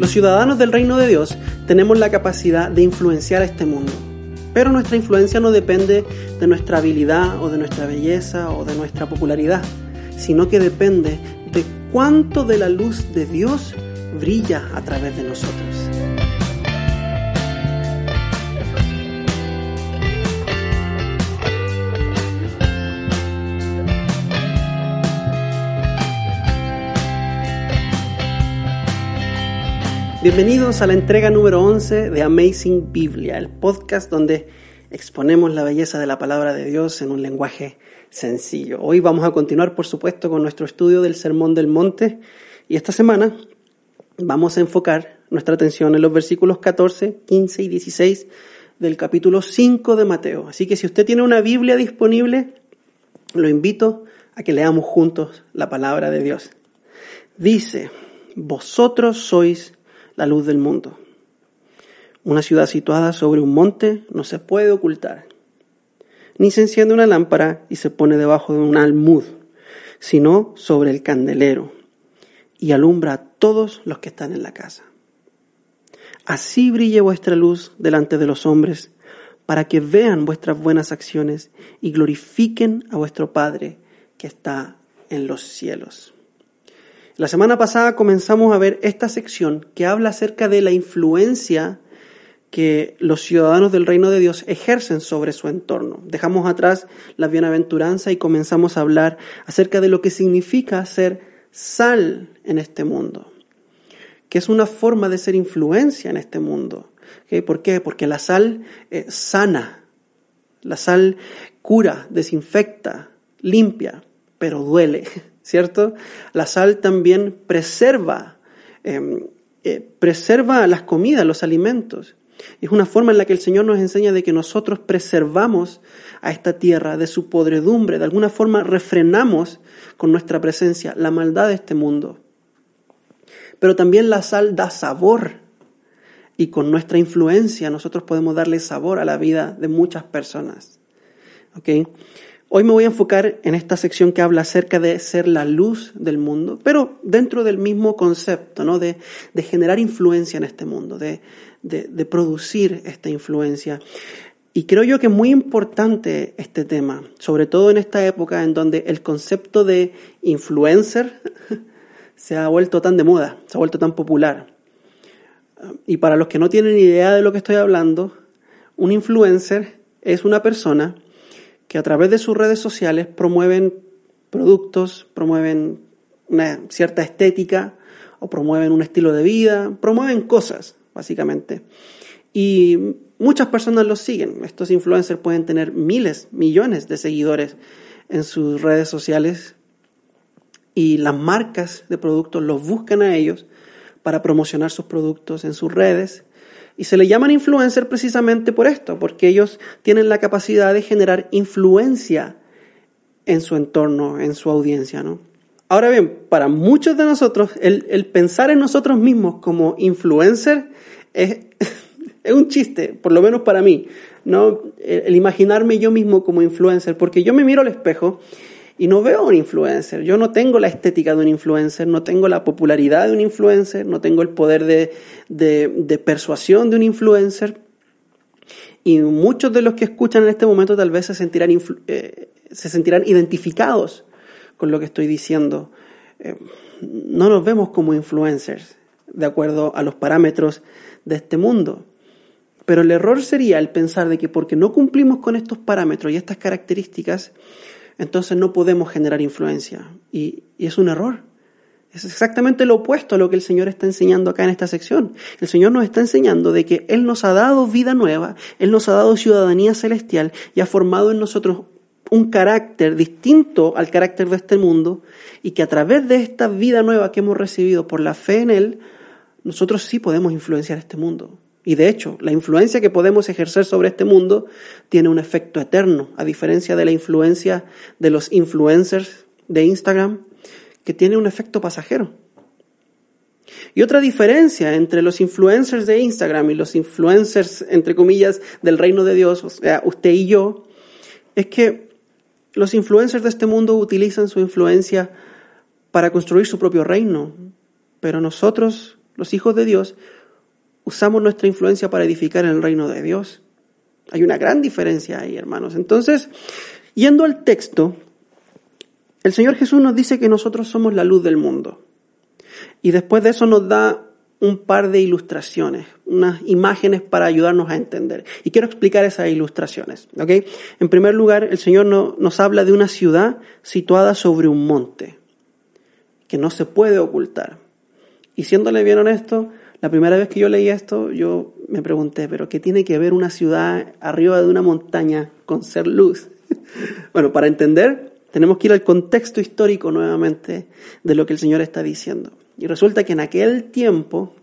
Los ciudadanos del reino de Dios tenemos la capacidad de influenciar a este mundo, pero nuestra influencia no depende de nuestra habilidad o de nuestra belleza o de nuestra popularidad, sino que depende de cuánto de la luz de Dios brilla a través de nosotros. Bienvenidos a la entrega número 11 de Amazing Biblia, el podcast donde exponemos la belleza de la palabra de Dios en un lenguaje sencillo. Hoy vamos a continuar, por supuesto, con nuestro estudio del Sermón del Monte y esta semana vamos a enfocar nuestra atención en los versículos 14, 15 y 16 del capítulo 5 de Mateo. Así que si usted tiene una Biblia disponible, lo invito a que leamos juntos la palabra de Dios. Dice, vosotros sois la luz del mundo. Una ciudad situada sobre un monte no se puede ocultar. Ni se enciende una lámpara y se pone debajo de un almud, sino sobre el candelero, y alumbra a todos los que están en la casa. Así brille vuestra luz delante de los hombres, para que vean vuestras buenas acciones y glorifiquen a vuestro Padre que está en los cielos. La semana pasada comenzamos a ver esta sección que habla acerca de la influencia que los ciudadanos del reino de Dios ejercen sobre su entorno. Dejamos atrás la bienaventuranza y comenzamos a hablar acerca de lo que significa ser sal en este mundo, que es una forma de ser influencia en este mundo. ¿Por qué? Porque la sal eh, sana, la sal cura, desinfecta, limpia, pero duele. ¿cierto? La sal también preserva, em, eh, preserva las comidas, los alimentos. Es una forma en la que el Señor nos enseña de que nosotros preservamos a esta tierra de su podredumbre, de alguna forma refrenamos con nuestra presencia la maldad de este mundo. Pero también la sal da sabor y con nuestra influencia nosotros podemos darle sabor a la vida de muchas personas. ¿Okay? Hoy me voy a enfocar en esta sección que habla acerca de ser la luz del mundo, pero dentro del mismo concepto, ¿no? De, generar influencia en este mundo, de, producir esta influencia. Y creo yo que es muy importante este tema, sobre todo en esta época en donde el concepto de influencer se ha vuelto tan de moda, se ha vuelto tan popular. Y para los que no tienen idea de lo que estoy hablando, un influencer es una persona que a través de sus redes sociales promueven productos, promueven una cierta estética o promueven un estilo de vida, promueven cosas, básicamente. Y muchas personas los siguen. Estos influencers pueden tener miles, millones de seguidores en sus redes sociales y las marcas de productos los buscan a ellos para promocionar sus productos en sus redes y se le llaman influencer precisamente por esto, porque ellos tienen la capacidad de generar influencia en su entorno, en su audiencia, ¿no? Ahora bien, para muchos de nosotros, el, pensar en nosotros mismos como influencer es, es, un chiste, por lo menos para mí, ¿no? El imaginarme yo mismo como influencer, porque yo me miro al espejo y no veo un influencer. Yo no tengo la estética de un influencer, no tengo la popularidad de un influencer, no tengo el poder de, persuasión de un influencer. Y muchos de los que escuchan en este momento tal vez se sentirán, eh, se sentirán identificados con lo que estoy diciendo. Eh, no nos vemos como influencers de acuerdo a los parámetros de este mundo. Pero el error sería el pensar de que porque no cumplimos con estos parámetros y estas características, entonces no podemos generar influencia. Y, es un error. Es exactamente lo opuesto a lo que el Señor está enseñando acá en esta sección. El Señor nos está enseñando de que Él nos ha dado vida nueva, Él nos ha dado ciudadanía celestial y ha formado en nosotros un carácter distinto al carácter de este mundo y que a través de esta vida nueva que hemos recibido por la fe en Él, nosotros sí podemos influenciar este mundo. Y de hecho, la influencia que podemos ejercer sobre este mundo tiene un efecto eterno, a diferencia de la influencia de los influencers de Instagram, que tiene un efecto pasajero. Y otra diferencia entre los influencers de Instagram y los influencers, entre comillas, del reino de Dios, o sea, usted y yo, es que los influencers de este mundo utilizan su influencia para construir su propio reino, pero nosotros los hijos de Dios, usamos nuestra influencia para edificar el reino de Dios. Hay una gran diferencia ahí, hermanos. Entonces, yendo al texto, el Señor Jesús nos dice que nosotros somos la luz del mundo. Y después de eso nos da un par de ilustraciones, unas imágenes para ayudarnos a entender. Y quiero explicar esas ilustraciones. ¿okay? En primer lugar, el Señor nos habla de una ciudad situada sobre un monte, que no se puede ocultar. Y siéndole bien honesto, la primera vez que yo leí esto, yo me pregunté, ¿pero qué tiene que ver una ciudad arriba de una montaña con ser luz? bueno, para entender, tenemos que ir al contexto histórico nuevamente de lo que el Señor está diciendo. Y resulta que en aquel tiempo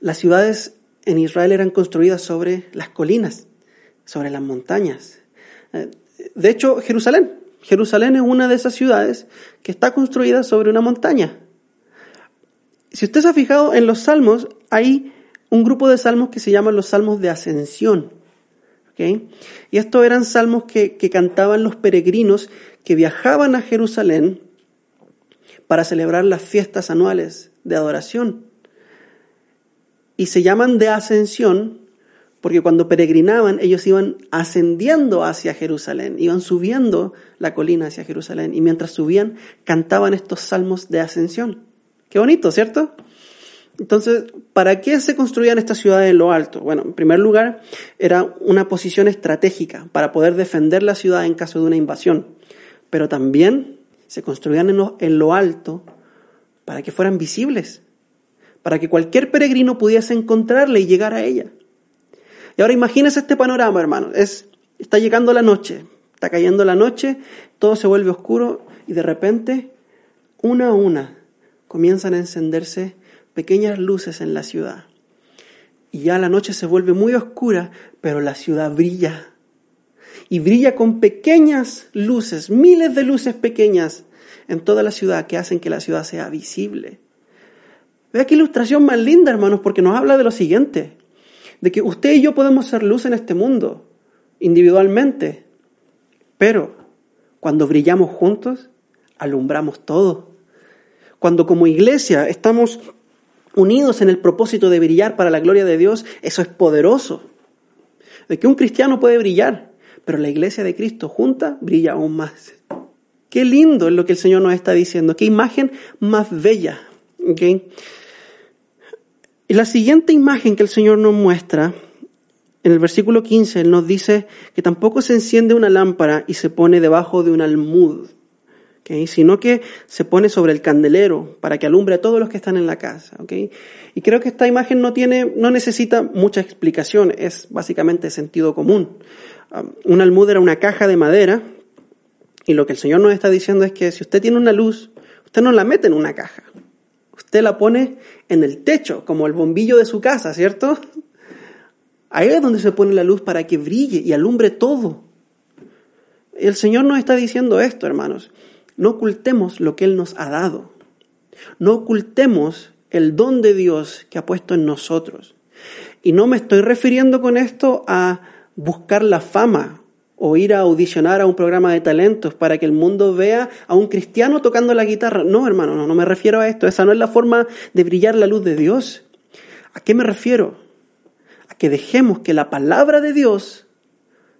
las ciudades en Israel eran construidas sobre las colinas, sobre las montañas. Eh, de hecho, Jerusalén, Jerusalén es una de esas ciudades que está construida sobre una montaña. Si usted se ha fijado en los salmos, hay un grupo de salmos que se llaman los salmos de ascensión. Y estos eran salmos que, que cantaban los peregrinos que viajaban a Jerusalén para celebrar las fiestas anuales de adoración. Y se llaman de ascensión porque cuando peregrinaban ellos iban ascendiendo hacia Jerusalén, iban subiendo la colina hacia Jerusalén y mientras subían cantaban estos salmos de ascensión. Qué bonito, ¿cierto? Entonces, ¿para qué se construían estas ciudades en lo alto? Bueno, en primer lugar, era una posición estratégica para poder defender la ciudad en caso de una invasión, pero también se construían en lo, alto para que fueran visibles, para que cualquier peregrino pudiese encontrarle y llegar a ella. Y ahora imagínese este panorama, hermano. Es, está llegando la noche, está cayendo la noche, todo se vuelve oscuro y de repente, una a una, comienzan a encenderse pequeñas luces en la ciudad. Y ya la noche se vuelve muy oscura, pero la ciudad brilla y brilla con pequeñas luces, miles de luces pequeñas en toda la ciudad que hacen que la ciudad sea visible. Vea qué ilustración más linda, hermanos, porque nos habla de lo siguiente, de que usted y yo podemos ser luz en este mundo, individualmente, pero cuando brillamos juntos, alumbramos todo. Cuando como iglesia estamos unidos en el propósito de brillar para la gloria de Dios, eso es poderoso. De que un cristiano puede brillar, pero la iglesia de Cristo junta brilla aún más. Qué lindo es lo que el Señor nos está diciendo, qué imagen más bella. Y la siguiente imagen que el Señor nos muestra, en el versículo 15, Él nos dice que tampoco se enciende una lámpara y se pone debajo de un almud, sino que se pone sobre el candelero para que alumbre a todos los que están en la casa. Y creo que esta imagen no, tiene, no necesita mucha explicación, es básicamente sentido común. Um, un almud era una caja de madera y lo que el Señor nos está diciendo es que si usted tiene una luz, usted no la mete en una caja. Usted la pone en el techo, como el bombillo de su casa, ¿cierto? Ahí es donde se pone la luz para que brille y alumbre todo. El Señor nos está diciendo esto, hermanos. No ocultemos lo que Él nos ha dado. No ocultemos el don de Dios que ha puesto en nosotros. Y no me estoy refiriendo con esto a buscar la fama o ir a audicionar a un programa de talentos para que el mundo vea a un cristiano tocando la guitarra. No, hermano, no, no me refiero a esto. Esa no es la forma de brillar la luz de Dios. ¿A qué me refiero? A que dejemos que la palabra de Dios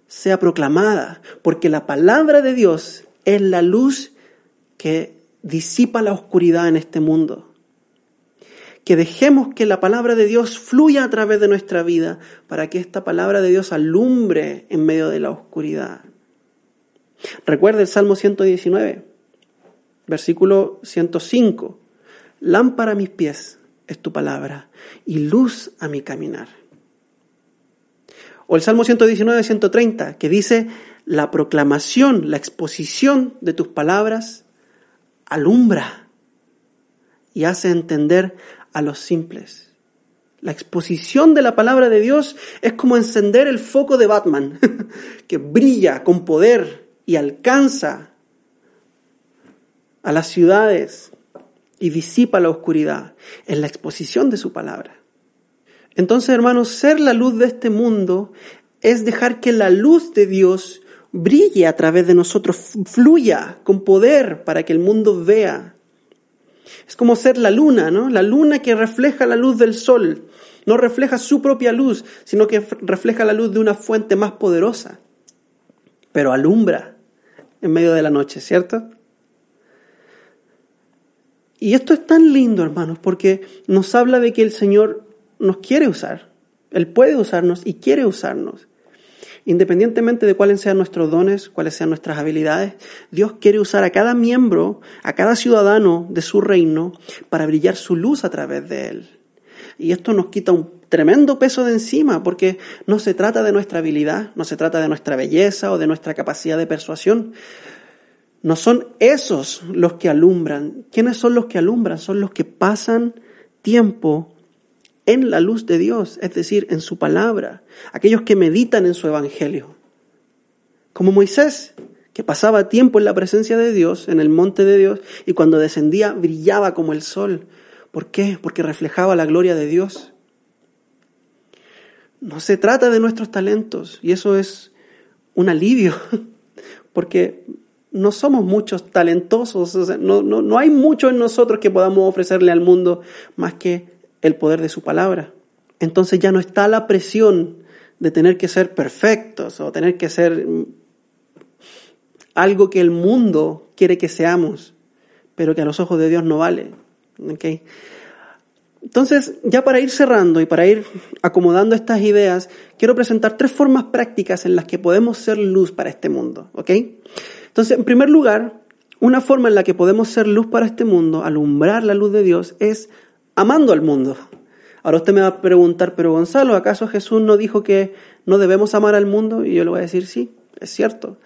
sea proclamada, porque la palabra de Dios es la luz que disipa la oscuridad en este mundo que dejemos que la palabra de Dios fluya a través de nuestra vida para que esta palabra de Dios alumbre en medio de la oscuridad. Recuerda el Salmo 119, versículo 105. Lámpara a mis pies es tu palabra y luz a mi caminar. O el Salmo 119, 130, que dice, la proclamación, la exposición de tus palabras alumbra y hace entender a los simples. La exposición de la palabra de Dios es como encender el foco de Batman, que brilla con poder y alcanza a las ciudades y disipa la oscuridad en la exposición de su palabra. Entonces, hermanos, ser la luz de este mundo es dejar que la luz de Dios brille a través de nosotros, fluya con poder para que el mundo vea Es como ser la luna, ¿no? La luna que refleja la luz del sol. No refleja su propia luz, sino que refleja la luz de una fuente más poderosa. Pero alumbra en medio de la noche, ¿cierto? Y esto es tan lindo, hermanos, porque nos habla de que el Señor nos quiere usar. Él puede usarnos y quiere usarnos. Independientemente de cuáles sean nuestros dones, cuáles sean nuestras habilidades, Dios quiere usar a cada miembro, a cada ciudadano de su reino para brillar su luz a través de Él. Y esto nos quita un tremendo peso de encima, porque no se trata de nuestra habilidad, no se trata de nuestra belleza o de nuestra capacidad de persuasión, no son esos los que alumbran. ¿Quiénes son los que alumbran? Son los que pasan tiempo en la luz de Dios, es decir, en su palabra. Aquellos que meditan en su evangelio. Como Moisés, que pasaba tiempo en la presencia de Dios, en el monte de Dios, y cuando descendía brillaba como el sol. ¿Por qué? Porque reflejaba la gloria de Dios. No se trata de nuestros talentos, y eso es un alivio, porque no somos muchos talentosos, no, no, no hay mucho en nosotros que podamos ofrecerle al mundo más que el poder de su palabra. Entonces ya no está la presión de tener que ser perfectos o tener que ser algo que el mundo quiere que seamos, pero que a los ojos de Dios no vale. Entonces, ya para ir cerrando y para ir acomodando estas ideas, quiero presentar tres formas prácticas en las que podemos ser luz para este mundo. Entonces, en primer lugar, una forma en la que podemos ser luz para este mundo, alumbrar la luz de Dios, es amando al mundo. Ahora usted me va a preguntar, pero Gonzalo, ¿acaso Jesús no dijo que no debemos amar al mundo? Y yo le voy a decir, sí, es cierto.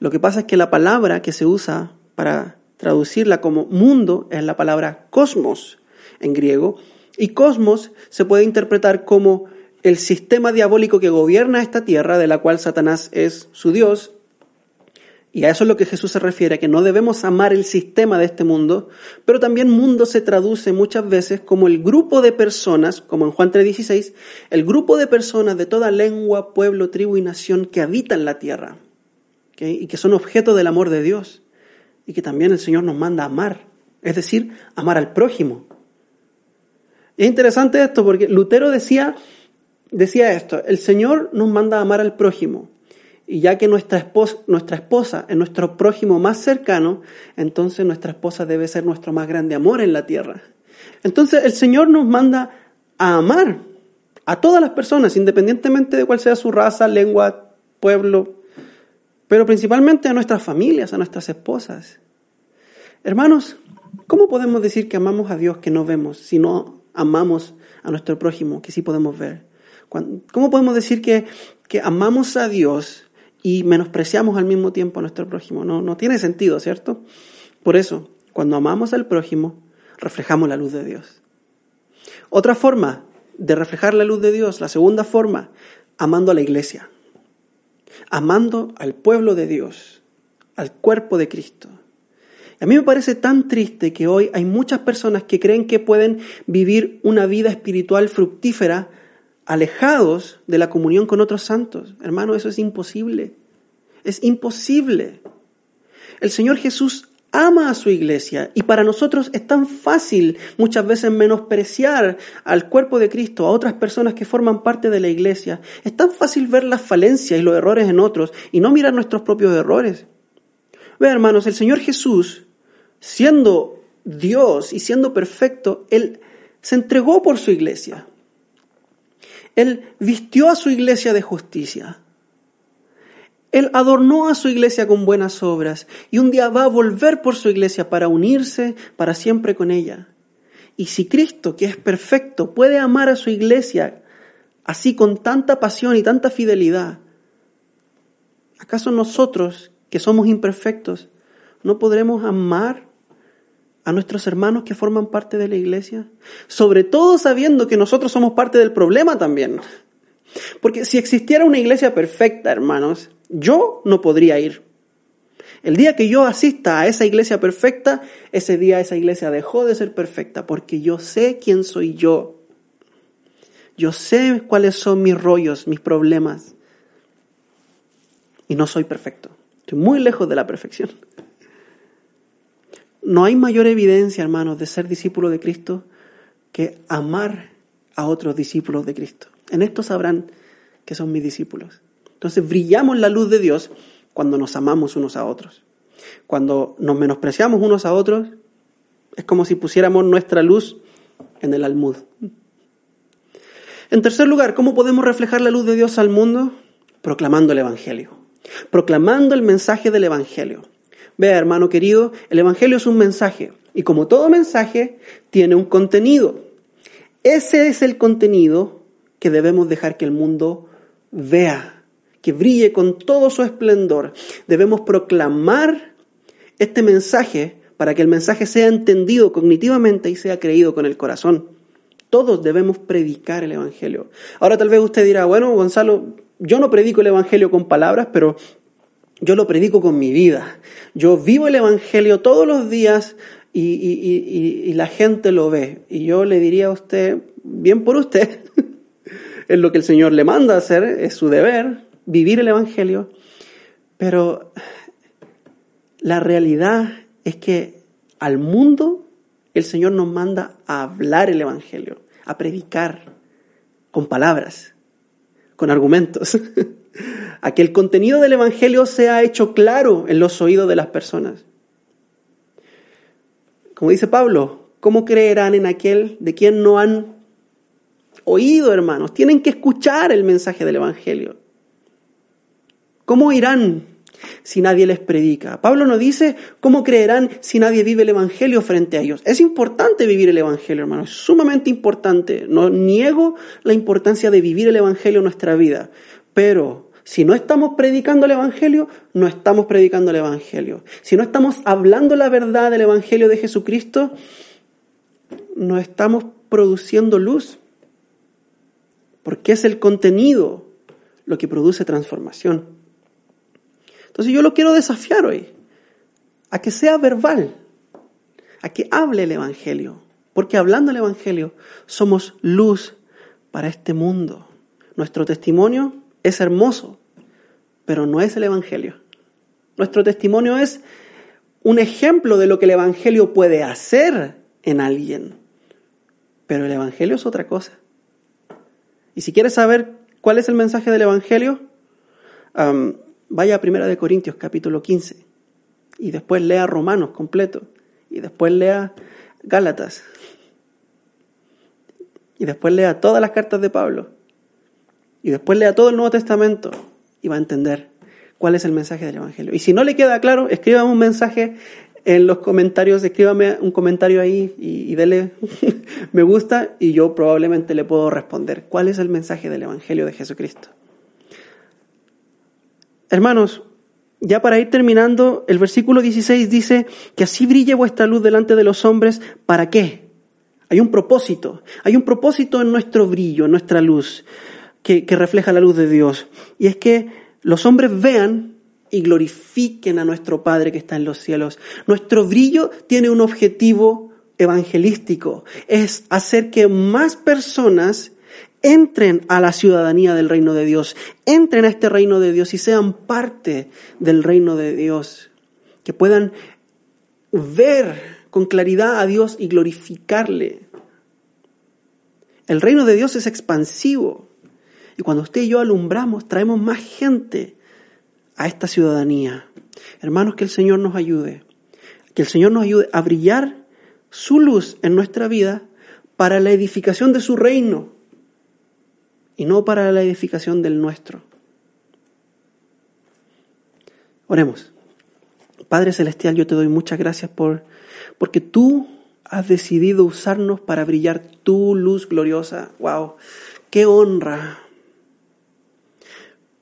Lo que pasa es que la palabra que se usa para traducirla como mundo es la palabra cosmos en griego. Y cosmos se puede interpretar como el sistema diabólico que gobierna esta tierra, de la cual Satanás es su Dios, y a eso es lo que Jesús se refiere, que no debemos amar el sistema de este mundo, pero también mundo se traduce muchas veces como el grupo de personas, como en Juan 3:16, el grupo de personas de toda lengua, pueblo, tribu y nación que habitan la tierra, y que son objeto del amor de Dios, y que también el Señor nos manda a amar, es decir, amar al prójimo. es interesante esto porque Lutero decía, decía esto, el Señor nos manda a amar al prójimo, y ya que nuestra esposa, nuestra esposa es nuestro prójimo más cercano, entonces nuestra esposa debe ser nuestro más grande amor en la tierra. Entonces el Señor nos manda a amar a todas las personas, independientemente de cuál sea su raza, lengua, pueblo, pero principalmente a nuestras familias, a nuestras esposas. Hermanos, ¿cómo podemos decir que amamos a Dios que no vemos si no amamos a nuestro prójimo que sí podemos ver? ¿Cómo podemos decir que, que amamos a Dios y menospreciamos al mismo tiempo a nuestro prójimo. No, no tiene sentido, ¿cierto? Por eso, cuando amamos al prójimo, reflejamos la luz de Dios. Otra forma de reflejar la luz de Dios, la segunda forma, amando a la iglesia, amando al pueblo de Dios, al cuerpo de Cristo. A mí me parece tan triste que hoy hay muchas personas que creen que pueden vivir una vida espiritual fructífera alejados de la comunión con otros santos. Hermano, eso es imposible. Es imposible. El Señor Jesús ama a su iglesia y para nosotros es tan fácil muchas veces menospreciar al cuerpo de Cristo, a otras personas que forman parte de la iglesia. Es tan fácil ver las falencias y los errores en otros y no mirar nuestros propios errores. Ve, hermanos, el Señor Jesús, siendo Dios y siendo perfecto, Él se entregó por su iglesia. Él vistió a su iglesia de justicia. Él adornó a su iglesia con buenas obras y un día va a volver por su iglesia para unirse para siempre con ella. Y si Cristo, que es perfecto, puede amar a su iglesia así con tanta pasión y tanta fidelidad, ¿acaso nosotros, que somos imperfectos, no podremos amar a nuestros hermanos que forman parte de la iglesia? Sobre todo sabiendo que nosotros somos parte del problema también. Porque si existiera una iglesia perfecta, hermanos, yo no podría ir. El día que yo asista a esa iglesia perfecta, ese día esa iglesia dejó de ser perfecta, porque yo sé quién soy yo. Yo sé cuáles son mis rollos, mis problemas. Y no soy perfecto. Estoy muy lejos de la perfección. No hay mayor evidencia, hermanos, de ser discípulo de Cristo que amar a otros discípulos de Cristo. En esto sabrán que son mis discípulos. Entonces brillamos la luz de Dios cuando nos amamos unos a otros. Cuando nos menospreciamos unos a otros, es como si pusiéramos nuestra luz en el almud. En tercer lugar, ¿cómo podemos reflejar la luz de Dios al mundo? Proclamando el Evangelio. Proclamando el mensaje del Evangelio. Vea, hermano querido, el Evangelio es un mensaje y como todo mensaje tiene un contenido. Ese es el contenido que debemos dejar que el mundo vea, que brille con todo su esplendor. Debemos proclamar este mensaje para que el mensaje sea entendido cognitivamente y sea creído con el corazón. Todos debemos predicar el Evangelio. Ahora tal vez usted dirá, bueno, Gonzalo, yo no predico el Evangelio con palabras, pero yo lo predico con mi vida. Yo vivo el Evangelio todos los días y, la gente lo ve. Y yo le diría a usted, bien por usted, es lo que el Señor le manda hacer, es su deber, vivir el Evangelio. Pero la realidad es que al mundo el Señor nos manda a hablar el Evangelio, a predicar con palabras, con argumentos. a que el contenido del Evangelio sea hecho claro en los oídos de las personas. Como dice Pablo, ¿cómo creerán en aquel de quien no han oído, hermanos? Tienen que escuchar el mensaje del Evangelio. ¿Cómo irán si nadie les predica? Pablo no dice cómo creerán si nadie vive el Evangelio frente a ellos. Es importante vivir el Evangelio, hermanos, es sumamente importante. No niego la importancia de vivir el Evangelio en nuestra vida, pero si no estamos predicando el Evangelio, no estamos predicando el Evangelio. Si no estamos hablando la verdad del Evangelio de Jesucristo, no estamos produciendo luz. Porque es el contenido lo que produce transformación. Entonces yo lo quiero desafiar hoy a que sea verbal, a que hable el Evangelio. Porque hablando el Evangelio somos luz para este mundo. Nuestro testimonio es hermoso, pero no es el Evangelio. Nuestro testimonio es un ejemplo de lo que el Evangelio puede hacer en alguien, pero el Evangelio es otra cosa. Y si quieres saber cuál es el mensaje del Evangelio, vaya a Primera de Corintios capítulo 15 y después lea Romanos completo y después lea Gálatas y después lea todas las cartas de Pablo y después lea todo el Nuevo Testamento y va a entender cuál es el mensaje del Evangelio. Y si no le queda claro, escríbame un mensaje en los comentarios, escríbame un comentario ahí y, dele me gusta y yo probablemente le puedo responder cuál es el mensaje del Evangelio de Jesucristo. Hermanos, ya para ir terminando, el versículo 16 dice que así brille vuestra luz delante de los hombres, ¿para qué? Hay un propósito, hay un propósito en nuestro brillo, en nuestra luz que, refleja la luz de Dios. Y es que los hombres vean y glorifiquen a nuestro Padre que está en los cielos. Nuestro brillo tiene un objetivo evangelístico, es hacer que más personas entren a la ciudadanía del reino de Dios, entren a este reino de Dios y sean parte del reino de Dios, que puedan ver con claridad a Dios y glorificarle. El reino de Dios es expansivo. Y cuando usted y yo alumbramos, traemos más gente a esta ciudadanía. Hermanos, que el Señor nos ayude. Que el Señor nos ayude a brillar su luz en nuestra vida para la edificación de su reino y no para la edificación del nuestro. Oremos. Padre Celestial, yo te doy muchas gracias por, porque tú has decidido usarnos para brillar tu luz gloriosa. ¡Wow! ¡Qué honra!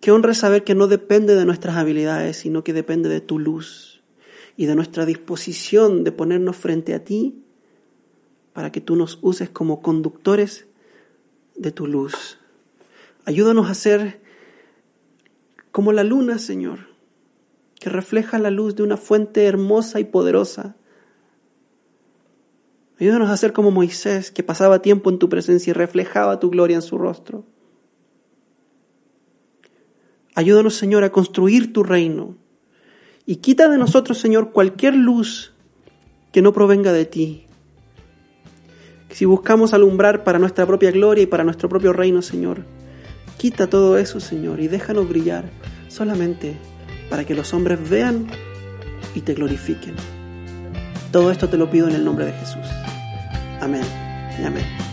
Qué honra saber que no depende de nuestras habilidades, sino que depende de tu luz y de nuestra disposición de ponernos frente a ti para que tú nos uses como conductores de tu luz. Ayúdanos a ser como la luna, Señor, que refleja la luz de una fuente hermosa y poderosa. Ayúdanos a ser como Moisés, que pasaba tiempo en tu presencia y reflejaba tu gloria en su rostro. Ayúdanos, Señor, a construir tu reino. Y quita de nosotros, Señor, cualquier luz que no provenga de ti. Si buscamos alumbrar para nuestra propia gloria y para nuestro propio reino, Señor, quita todo eso, Señor, y déjanos brillar solamente para que los hombres vean y te glorifiquen. Todo esto te lo pido en el nombre de Jesús. Amén y amén.